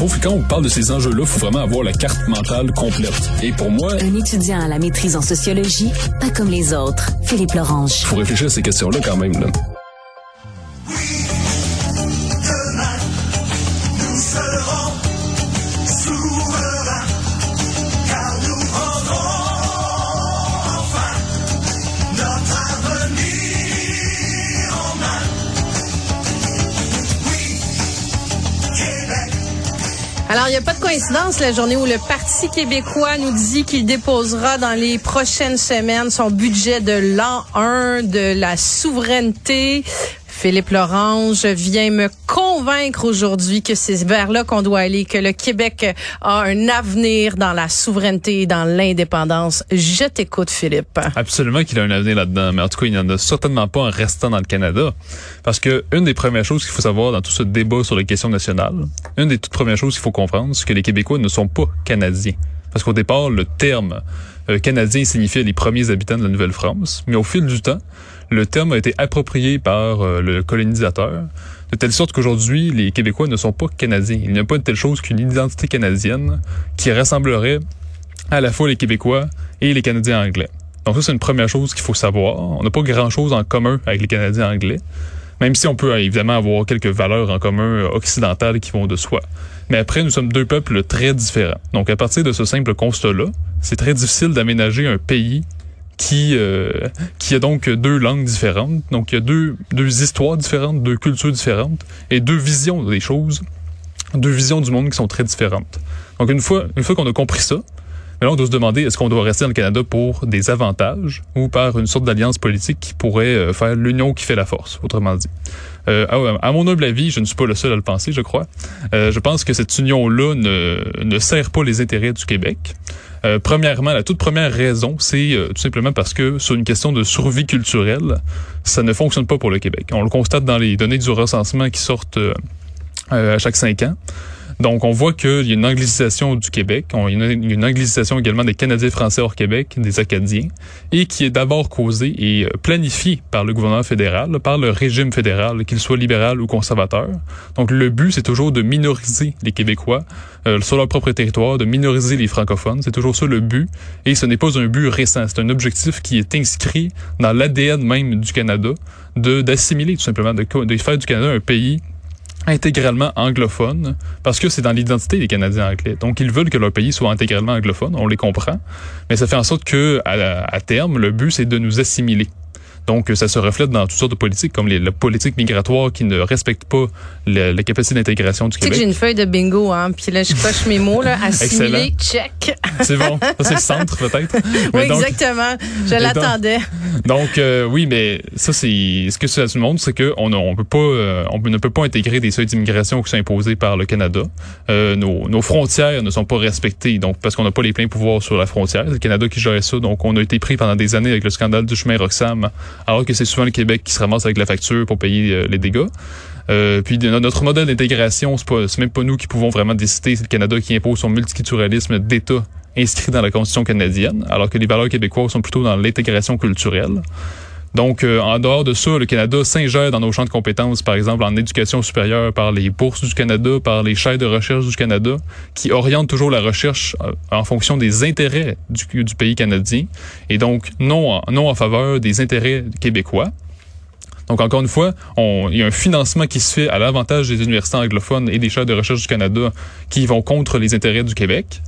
trouve que quand on parle de ces enjeux-là, il faut vraiment avoir la carte mentale complète. Et pour moi... Un étudiant à la maîtrise en sociologie, pas comme les autres. Philippe Lorange. Il faut réfléchir à ces questions-là quand même. Là. Alors, il n'y a pas de coïncidence la journée où le Parti québécois nous dit qu'il déposera dans les prochaines semaines son budget de l'an 1 de la souveraineté. Philippe Lorange vient me convaincre aujourd'hui que c'est vers là qu'on doit aller, que le Québec a un avenir dans la souveraineté et dans l'indépendance. Je t'écoute, Philippe. Absolument qu'il a un avenir là-dedans, mais en tout cas, il n'y en a certainement pas en restant dans le Canada. Parce que une des premières choses qu'il faut savoir dans tout ce débat sur les questions nationales, une des toutes premières choses qu'il faut comprendre, c'est que les Québécois ne sont pas Canadiens. Parce qu'au départ, le terme euh, canadien signifiait les premiers habitants de la Nouvelle-France, mais au fil du temps, le terme a été approprié par euh, le colonisateur, de telle sorte qu'aujourd'hui, les Québécois ne sont pas canadiens. Il n'y a pas de telle chose qu'une identité canadienne qui rassemblerait à la fois les Québécois et les Canadiens anglais. Donc ça, c'est une première chose qu'il faut savoir. On n'a pas grand-chose en commun avec les Canadiens anglais, même si on peut évidemment avoir quelques valeurs en commun occidentales qui vont de soi. Mais après, nous sommes deux peuples très différents. Donc à partir de ce simple constat-là, c'est très difficile d'aménager un pays qui euh, qui a donc deux langues différentes. Donc il y a deux deux histoires différentes, deux cultures différentes et deux visions des choses, deux visions du monde qui sont très différentes. Donc une fois une fois qu'on a compris ça, mais là, on doit se demander est-ce qu'on doit rester dans Canada pour des avantages ou par une sorte d'alliance politique qui pourrait euh, faire l'union qui fait la force, autrement dit? Euh, à, mon humble avis, je ne suis pas le seul à le penser, je crois. Euh, je pense que cette union-là ne, ne sert pas les intérêts du Québec. Euh, premièrement, la toute première raison, c'est euh, tout simplement parce que sur une question de survie culturelle, ça ne fonctionne pas pour le Québec. On le constate dans les données du recensement qui sortent euh, à chaque cinq ans. Donc, on voit qu'il y a une anglicisation du Québec, il y a une anglicisation également des Canadiens français hors Québec, des Acadiens, et qui est d'abord causée et euh, planifiée par le gouvernement fédéral, par le régime fédéral, qu'il soit libéral ou conservateur. Donc, le but, c'est toujours de minoriser les Québécois euh, sur leur propre territoire, de minoriser les francophones. C'est toujours ça le but, et ce n'est pas un but récent. C'est un objectif qui est inscrit dans l'ADN même du Canada, de d'assimiler tout simplement, de, de faire du Canada un pays intégralement anglophone parce que c'est dans l'identité des Canadiens anglais. Donc ils veulent que leur pays soit intégralement anglophone, on les comprend, mais ça fait en sorte que à terme le but c'est de nous assimiler. Donc, ça se reflète dans toutes sortes de politiques, comme les, la politique migratoire qui ne respecte pas la, la capacité d'intégration du tu Québec. sais que j'ai une feuille de bingo, hein, puis là, je coche mes mots, là, assimiler, check. C'est bon. Ça, c'est le centre, peut-être. oui, donc, exactement. Je l'attendais. Donc, euh, oui, mais ça, c'est ce que ça nous montre, c'est qu'on on peut pas, euh, on ne peut pas intégrer des seuils d'immigration qui sont imposés par le Canada. Euh, nos, nos frontières ne sont pas respectées, donc parce qu'on n'a pas les pleins pouvoirs sur la frontière. C'est le Canada qui gère ça, donc on a été pris pendant des années avec le scandale du chemin Roxham alors que c'est souvent le Québec qui se ramasse avec la facture pour payer euh, les dégâts. Euh, puis notre modèle d'intégration, c'est pas, même pas nous qui pouvons vraiment décider, c'est le Canada qui impose son multiculturalisme d'État inscrit dans la Constitution canadienne, alors que les valeurs québécoises sont plutôt dans l'intégration culturelle. Donc, euh, en dehors de ça, le Canada s'ingère dans nos champs de compétences, par exemple en éducation supérieure, par les bourses du Canada, par les chaires de recherche du Canada, qui orientent toujours la recherche euh, en fonction des intérêts du, pays canadien, et donc non non en faveur des intérêts québécois. Donc, encore une fois, il y a un financement qui se fait à l'avantage des universités anglophones et des chaires de recherche du Canada qui vont contre les intérêts du Québec.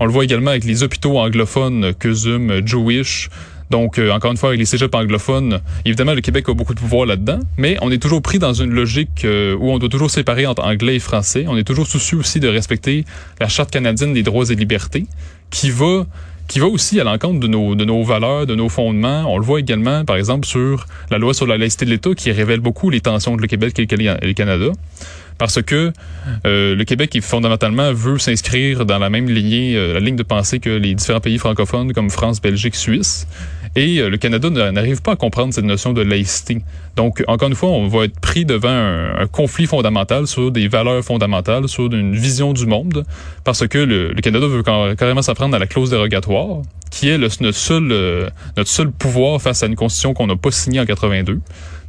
On le voit également avec les hôpitaux anglophones, CUSUM, Jewish, donc, euh, encore une fois, avec les cégeps anglophones, évidemment, le Québec a beaucoup de pouvoir là-dedans, mais on est toujours pris dans une logique euh, où on doit toujours séparer entre anglais et français. On est toujours soucieux aussi de respecter la Charte canadienne des droits et libertés, qui va qui va aussi à l'encontre de nos, de nos valeurs, de nos fondements. On le voit également, par exemple, sur la loi sur la laïcité de l'État, qui révèle beaucoup les tensions de le Québec et le Canada parce que euh, le Québec fondamentalement veut s'inscrire dans la même lignée, euh, la ligne de pensée que les différents pays francophones comme France, Belgique, Suisse. Et euh, le Canada n'arrive pas à comprendre cette notion de laïcité. Donc, encore une fois, on va être pris devant un, conflit fondamental sur des valeurs fondamentales, sur une vision du monde, parce que le, Canada veut carrément s'apprendre à la clause dérogatoire, qui est le, notre, seul, notre seul pouvoir face à une constitution qu'on n'a pas signée en 82.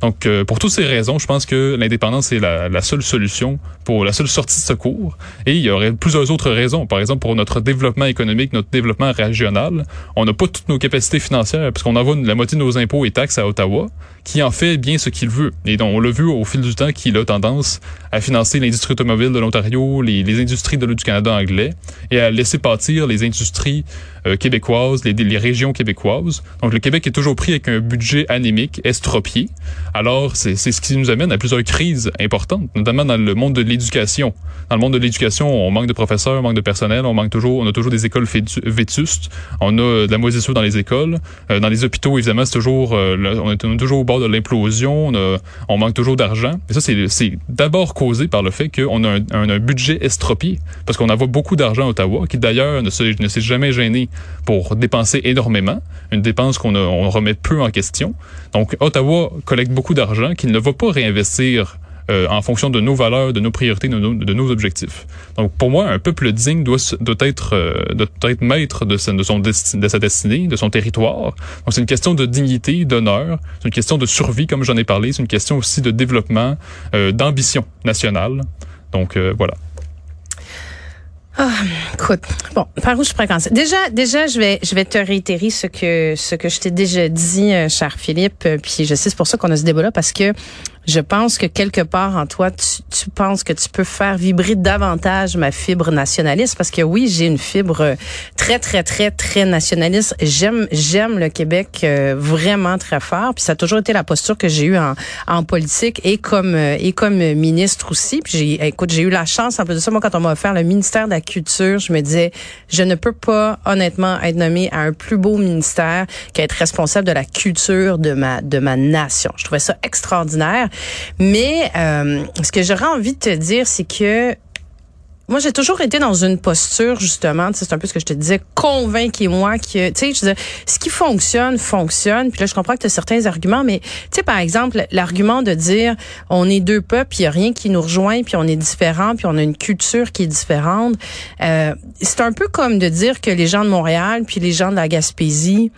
Donc, euh, pour toutes ces raisons, je pense que l'indépendance est la, seule solution pour la seule sortie de secours. Et il y aurait plusieurs autres raisons. Par exemple, pour notre développement économique, notre développement régional, on n'a pas toutes nos capacités financières parce qu'on envoie la moitié de nos impôts et taxes à Ottawa, qui en fait bien ce qu'il veut. Et donc, on l'a vu au fil du temps qu'il a tendance à financer l'industrie automobile de l'Ontario, les, industries de du Canada anglais, et à laisser partir les industries euh, québécoises, les, les régions québécoises. Donc, le Québec est toujours pris avec un budget anémique, estropié. Alors, c'est ce qui nous amène à plusieurs crises importantes, notamment dans le monde de l'éducation. Dans le monde de l'éducation, on manque de professeurs, on manque de personnel, on manque toujours, on a toujours des écoles vétustes, on a de la moisissure dans les écoles, euh, dans les hôpitaux, évidemment, c'est toujours, euh, on est toujours au bord de l'implosion, on, manque toujours d'argent. Et ça, c'est d'abord causé par le fait qu'on a un, un, budget estropié, parce qu'on envoie beaucoup d'argent à Ottawa, qui d'ailleurs ne s'est jamais gêné pour dépenser énormément, une dépense qu'on on remet peu en question. Donc, Ottawa collecte beaucoup d'argent qu'il ne va pas réinvestir euh, en fonction de nos valeurs, de nos priorités, de nos, objectifs. Donc, pour moi, un peuple digne doit, doit être euh, doit être maître de sa, de, son de sa destinée, de son territoire. Donc, c'est une question de dignité, d'honneur, c'est une question de survie, comme j'en ai parlé, c'est une question aussi de développement, euh, d'ambition nationale. Donc, voilà. Ah, écoute, bon, par où je commencer? Déjà, déjà, je vais, je vais te réitérer ce que, ce que je t'ai déjà dit, cher Philippe. Puis je sais, c'est pour ça qu'on a ce débat-là, parce que je pense que quelque part en toi, tu, tu, penses que tu peux faire vibrer davantage ma fibre nationaliste parce que oui, j'ai une fibre très très très très nationaliste. J'aime j'aime le Québec euh, vraiment très fort. Puis ça a toujours été la posture que j'ai eue en, en politique et comme euh, et comme ministre aussi. Puis j'ai écoute, j'ai eu la chance en plus de ça moi quand on m'a offert le ministère de la culture, je me disais je ne peux pas honnêtement être nommé à un plus beau ministère qu'être responsable de la culture de ma de ma nation. Je trouvais ça extraordinaire. Mais euh, ce que j'aurais envie de te dire, c'est que moi, j'ai toujours été dans une posture, justement, c'est un peu ce que je te disais, convainquez-moi que, tu sais, je veux ce qui fonctionne, fonctionne. Puis là, je comprends que tu as certains arguments, mais, tu sais, par exemple, l'argument de dire, on est deux peuples, il n'y a rien qui nous rejoint, puis on est différents, puis on a une culture qui est différente. Euh, c'est un peu comme de dire que les gens de Montréal, puis les gens de la Gaspésie,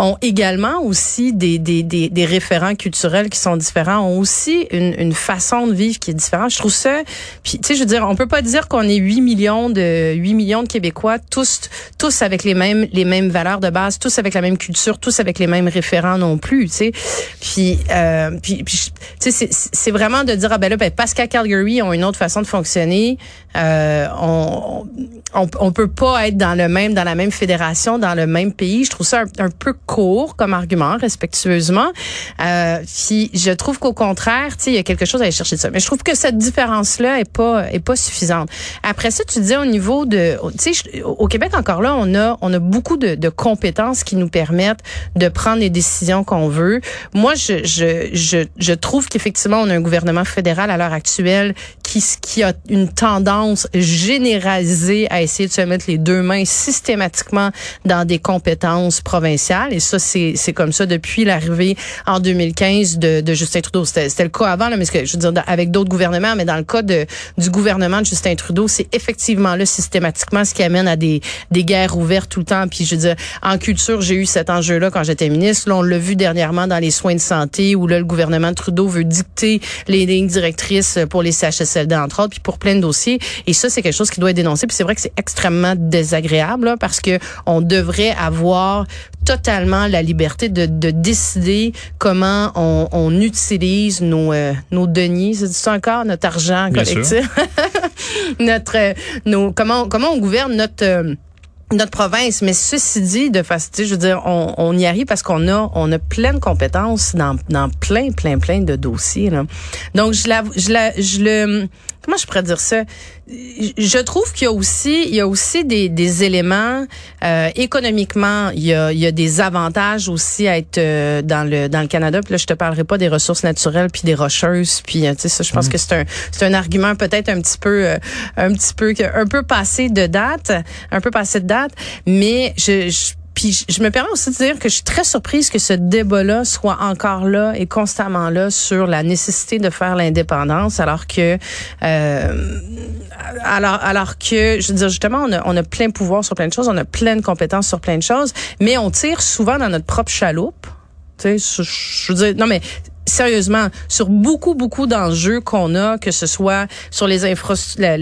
ont également aussi des, des, des, des, référents culturels qui sont différents, ont aussi une, une façon de vivre qui est différente. Je trouve ça, puis tu sais, je veux dire, on peut pas dire qu'on est 8 millions de 8 millions de Québécois, tous tous avec les mêmes les mêmes valeurs de base, tous avec la même culture, tous avec les mêmes référents non plus, tu sais. Puis euh, puis, puis tu sais, c'est vraiment de dire ah ben là, ben, parce qu'à Calgary ont une autre façon de fonctionner, euh, on, on, on peut pas être dans le même dans la même fédération, dans le même pays. Je trouve ça un, un peu court comme argument, respectueusement. Euh, puis je trouve qu'au contraire, tu sais, il y a quelque chose à aller chercher de ça. Mais je trouve que cette différence-là est pas est pas suffisante. Après ça, tu disais au niveau de, tu sais, au Québec encore là, on a on a beaucoup de, de compétences qui nous permettent de prendre les décisions qu'on veut. Moi, je je je, je trouve qu'effectivement, on a un gouvernement fédéral à l'heure actuelle qui qui a une tendance généralisée à essayer de se mettre les deux mains systématiquement dans des compétences provinciales et ça, c'est comme ça depuis l'arrivée en 2015 de, de Justin Trudeau. C'était le cas avant, là, mais que, je veux dire, avec d'autres gouvernements, mais dans le cas de, du gouvernement de Justin Trudeau, c'est effectivement là systématiquement ce qui amène à des, des guerres ouvertes tout le temps. Puis je veux dire, en culture, j'ai eu cet enjeu-là quand j'étais ministre. Là, on l'a vu dernièrement dans les soins de santé où là, le gouvernement de Trudeau veut dicter les lignes directrices pour les CHSLD, entre autres, puis pour plein de dossiers. Et ça, c'est quelque chose qui doit être dénoncé. Puis c'est vrai que c'est extrêmement désagréable là, parce que on devrait avoir totalement la liberté de, de décider comment on, on utilise nos, euh, nos deniers, c'est ça encore, notre argent collectif, notre, euh, nos, comment, comment on gouverne notre euh, notre province. Mais ceci dit, de façon, je veux dire, on, on y arrive parce qu'on a, on a plein de compétences dans, dans plein, plein, plein de dossiers. Là. Donc, je la, je la, je le, comment je pourrais dire ça? Je trouve qu'il y a aussi, il y a aussi des, des éléments euh, économiquement, il y a, il y a des avantages aussi à être euh, dans le dans le Canada. Puis là, je te parlerai pas des ressources naturelles puis des rocheuses. Puis euh, tu sais, ça, je pense mm. que c'est un c'est un argument peut-être un petit peu euh, un petit peu un peu passé de date, un peu passé de date. Mais je, je puis je me permets aussi de dire que je suis très surprise que ce débat-là soit encore là et constamment là sur la nécessité de faire l'indépendance, alors que euh, alors alors que je veux dire justement on a, on a plein de pouvoir sur plein de choses, on a plein de compétences sur plein de choses, mais on tire souvent dans notre propre chaloupe. Tu sais, je, je veux dire non mais sérieusement, sur beaucoup, beaucoup d'enjeux qu'on a, que ce soit sur les infrastructures,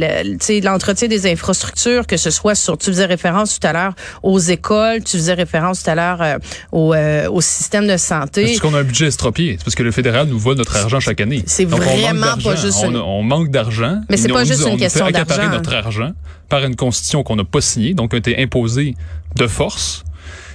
l'entretien des infrastructures, que ce soit sur, tu faisais référence tout à l'heure aux écoles, tu faisais référence tout à l'heure euh, au, euh, au système de santé. Est-ce qu'on a un budget estropié? C'est parce que le fédéral nous vole notre argent chaque année. C'est vraiment pas juste on, on manque d'argent. Mais c'est pas juste une question d'argent. notre argent par une constitution qu'on n'a pas signée, donc a été imposée de force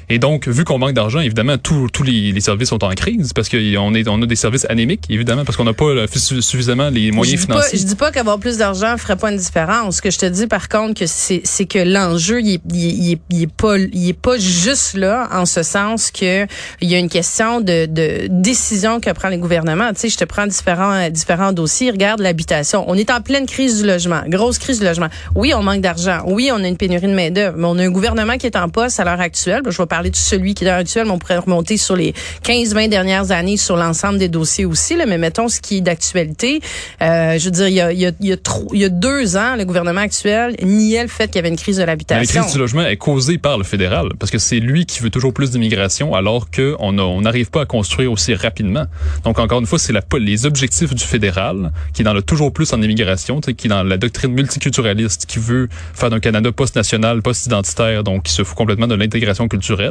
et donc, vu qu'on manque d'argent, évidemment, tous les, les, services sont en crise parce qu'on est, on a des services anémiques, évidemment, parce qu'on n'a pas suffisamment les moyens je financiers. Pas, je dis pas qu'avoir plus d'argent ferait pas une différence. Ce que je te dis, par contre, que c'est, c'est que l'enjeu, il, il, il, est pas, il est pas juste là, en ce sens que il y a une question de, de décision que prend les gouvernements. Tu sais, je te prends différents, différents dossiers. Regarde l'habitation. On est en pleine crise du logement, grosse crise du logement. Oui, on manque d'argent. Oui, on a une pénurie de main d'œuvre, mais on a un gouvernement qui est en poste à l'heure actuelle. Je vais parler de celui qui est actuel, mais on pourrait remonter sur les 15-20 dernières années sur l'ensemble des dossiers aussi. Là, mais mettons ce qui est d'actualité. Euh, je veux dire, il y a, il y a, il y a, trop, il y a deux ans, le gouvernement actuel niait le fait qu'il y avait une crise de l'habitation. La crise du logement est causée par le fédéral, parce que c'est lui qui veut toujours plus d'immigration, alors qu'on on n'arrive pas à construire aussi rapidement. Donc, encore une fois, c'est les objectifs du fédéral, qui est dans le toujours plus en immigration, qui est dans la doctrine multiculturaliste, qui veut faire d'un Canada post-national, post-identitaire, donc qui se fout complètement de l'intégration culturelle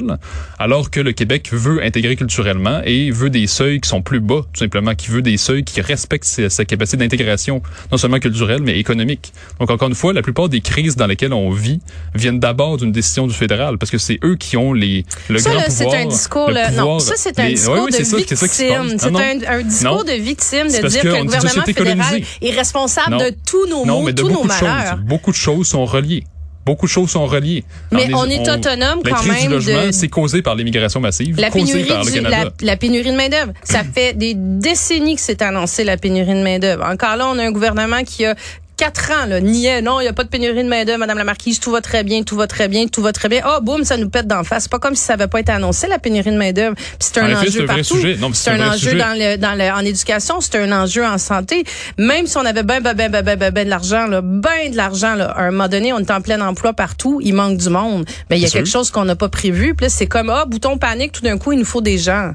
alors que le Québec veut intégrer culturellement et veut des seuils qui sont plus bas, tout simplement, qui veut des seuils qui respectent sa, capacité d'intégration, non seulement culturelle, mais économique. Donc, encore une fois, la plupart des crises dans lesquelles on vit viennent d'abord d'une décision du fédéral, parce que c'est eux qui ont les, le ça, grand là, pouvoir. c'est un discours, non, ça, c'est un discours oui, de victime. C'est un, discours de victime de dire que, le gouvernement fédéral est responsable non. de tous nos non, maux, tous nos malheurs. Choses, beaucoup de choses sont reliées beaucoup de choses sont reliées. Mais on est, autonome quand même. La crise du logement, c'est causé par l'immigration massive, la pénurie par le du, Canada. La, la pénurie de main d'œuvre, ça fait des décennies que c'est annoncé la pénurie de main d'œuvre. Encore là, on a un gouvernement qui a quatre ans, là, niait, non, il n'y a pas de pénurie de main-d'œuvre, Madame la Marquise, tout va très bien, tout va très bien, tout va très bien. Oh, boum, ça nous pète d'en face. C'est pas comme si ça n'avait pas été annoncé, la pénurie de main-d'œuvre. c'est un enjeu partout. C'est un, enjeu dans le, dans le, en éducation, c'est un enjeu en santé. Même si on avait ben, ben, ben, ben, ben, ben, ben de l'argent, là, ben de l'argent, là, à un moment donné, on est en plein emploi partout, il manque du monde. Mais il y a quelque chose qu'on n'a pas prévu. Puis là, c'est comme, ah, bouton panique, tout d'un coup, il nous faut des gens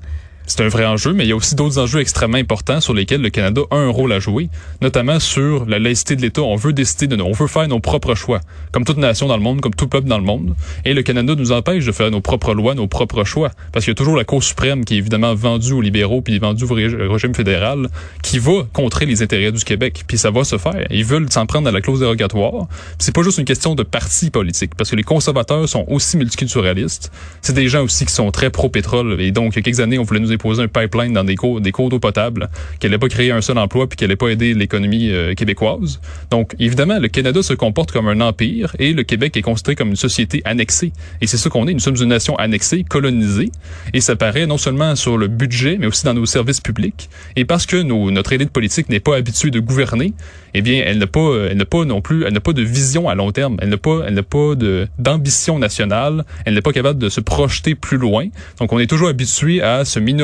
c'est un vrai enjeu, mais il y a aussi d'autres enjeux extrêmement importants sur lesquels le Canada a un rôle à jouer, notamment sur la laïcité de l'État. On veut décider de, on veut faire nos propres choix, comme toute nation dans le monde, comme tout peuple dans le monde. Et le Canada nous empêche de faire nos propres lois, nos propres choix, parce qu'il y a toujours la Cour suprême qui est évidemment vendue aux libéraux puis vendue au régime fédéral, qui va contrer les intérêts du Québec. Puis ça va se faire. Ils veulent s'en prendre à la clause dérogatoire. C'est pas juste une question de parti politique, parce que les conservateurs sont aussi multiculturalistes. C'est des gens aussi qui sont très pro-pétrole. Et donc, il y a quelques années, on voulait nous poser un pipeline dans des cours, d'eau potable, qui n'allait pas créer un seul emploi puis qui n'allait pas aider l'économie euh, québécoise. Donc, évidemment, le Canada se comporte comme un empire et le Québec est considéré comme une société annexée. Et c'est ça qu'on est. Nous sommes une nation annexée, colonisée. Et ça paraît non seulement sur le budget, mais aussi dans nos services publics. Et parce que nos, notre élite politique n'est pas habituée de gouverner, eh bien, elle n'a pas, elle n'a pas non plus, elle n'a pas de vision à long terme. Elle n'a pas, elle n'a pas de, d'ambition nationale. Elle n'est pas capable de se projeter plus loin. Donc, on est toujours habitué à se minoriser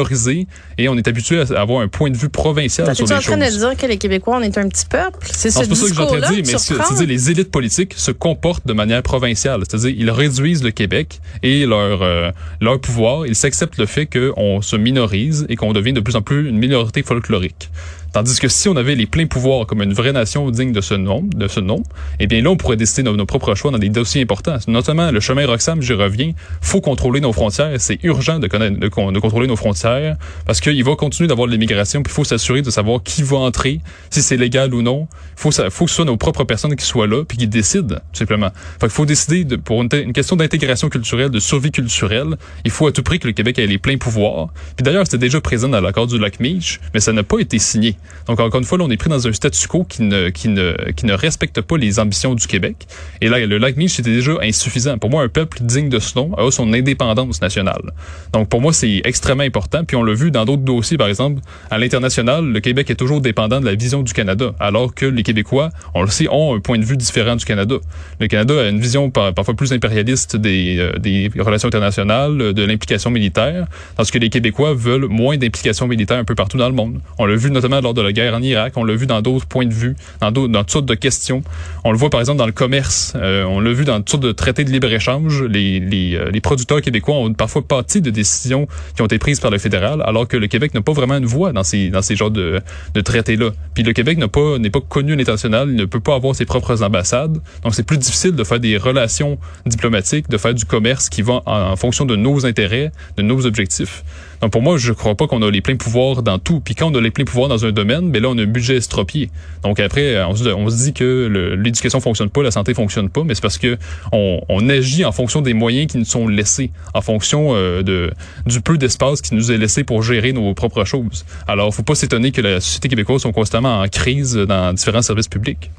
et on est habitué à avoir un point de vue provincial sur les choses. Tu es en train de dire que les Québécois, on est un petit peuple? C'est ce discours-là que mais c'est-à-dire les élites politiques se comportent de manière provinciale. C'est-à-dire, ils réduisent le Québec et leur, euh, leur pouvoir. Ils s'acceptent le fait qu'on se minorise et qu'on devient de plus en plus une minorité folklorique. Tandis que si on avait les pleins pouvoirs comme une vraie nation digne de ce nom, de ce nom, eh bien là, on pourrait décider nos, nos propres choix dans des dossiers importants. Notamment le chemin Roxham, j'y reviens. Faut contrôler nos frontières. C'est urgent de, de, de, contrôler nos frontières parce qu'il va continuer d'avoir de l'immigration. Puis il faut s'assurer de savoir qui va entrer, si c'est légal ou non. Ça, faut que ce soit nos propres personnes qui soient là puis qui décident tout simplement. Fait faut décider de, pour une, question d'intégration culturelle, de survie culturelle. Il faut à tout prix que le Québec ait les pleins pouvoirs. Puis d'ailleurs, c'était déjà présent dans l'accord du lac Meach, mais ça n'a pas été signé. Donc, encore une fois, là, on est pris dans un statu quo qui ne, qui ne, qui ne respecte pas les ambitions du Québec. Et là, le lac Meach, c'était déjà insuffisant. Pour moi, un peuple digne de ce nom a son indépendance nationale. Donc, pour moi, c'est extrêmement important. Puis, on l'a vu dans d'autres dossiers, par exemple, à l'international, le Québec est toujours dépendant de la vision du Canada, alors que les Québécois, on le sait, ont un point de vue différent du Canada. Le Canada a une vision par, parfois plus impérialiste des, euh, des relations internationales, de l'implication militaire, parce que les Québécois veulent moins d'implication militaire un peu partout dans le monde. On l'a vu notamment lors de la guerre en Irak. On l'a vu dans d'autres points de vue, dans, dans toutes sortes de questions. On le voit par exemple dans le commerce. Euh, on l'a vu dans toutes sortes de traités de libre-échange. Les, euh, les producteurs québécois ont parfois pâti de décisions qui ont été prises par le fédéral, alors que le Québec n'a pas vraiment une voix dans ces, dans ces genres de, de traités-là. Puis le Québec n'a pas, n'est pas connu l'international, il ne peut pas avoir ses propres ambassades. Donc c'est plus difficile de faire des relations diplomatiques, de faire du commerce qui va en fonction de nos intérêts, de nos objectifs. Donc pour moi, je crois pas qu'on a les pleins pouvoirs dans tout. Puis quand on a les pleins pouvoirs dans un domaine, mais là on a un budget estropié. Donc après, on se, on se dit que l'éducation fonctionne pas, la santé fonctionne pas, mais c'est parce que on, on, agit en fonction des moyens qui nous sont laissés, en fonction euh, du peu d'espace qui nous est laissé pour gérer nos propres choses. Alors, faut pas s'étonner que la société québécoise soit constamment en crise dans différents services publics.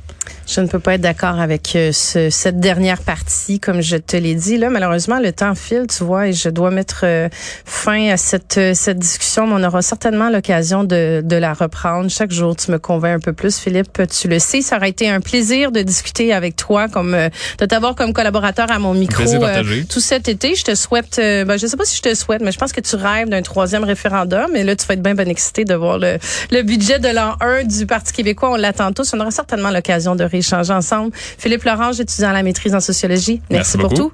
Je ne peux pas être d'accord avec euh, ce, cette dernière partie, comme je te l'ai dit. Là, malheureusement, le temps file, tu vois, et je dois mettre euh, fin à cette, euh, cette discussion. Mais on aura certainement l'occasion de, de la reprendre. Chaque jour, tu me convaincs un peu plus, Philippe. Tu le sais, ça aurait été un plaisir de discuter avec toi, comme de t'avoir comme collaborateur à mon micro tout cet été. Je te souhaite, ben, je sais pas si je te souhaite, mais je pense que tu rêves d'un troisième référendum. Et là, tu vas être bien bien excité de voir le, le budget de l'an 1 du Parti québécois. On l'attend tous. On aura certainement l'occasion de rééchanger ensemble. Philippe Laurent, étudiant à la maîtrise en sociologie. Merci, pour tout.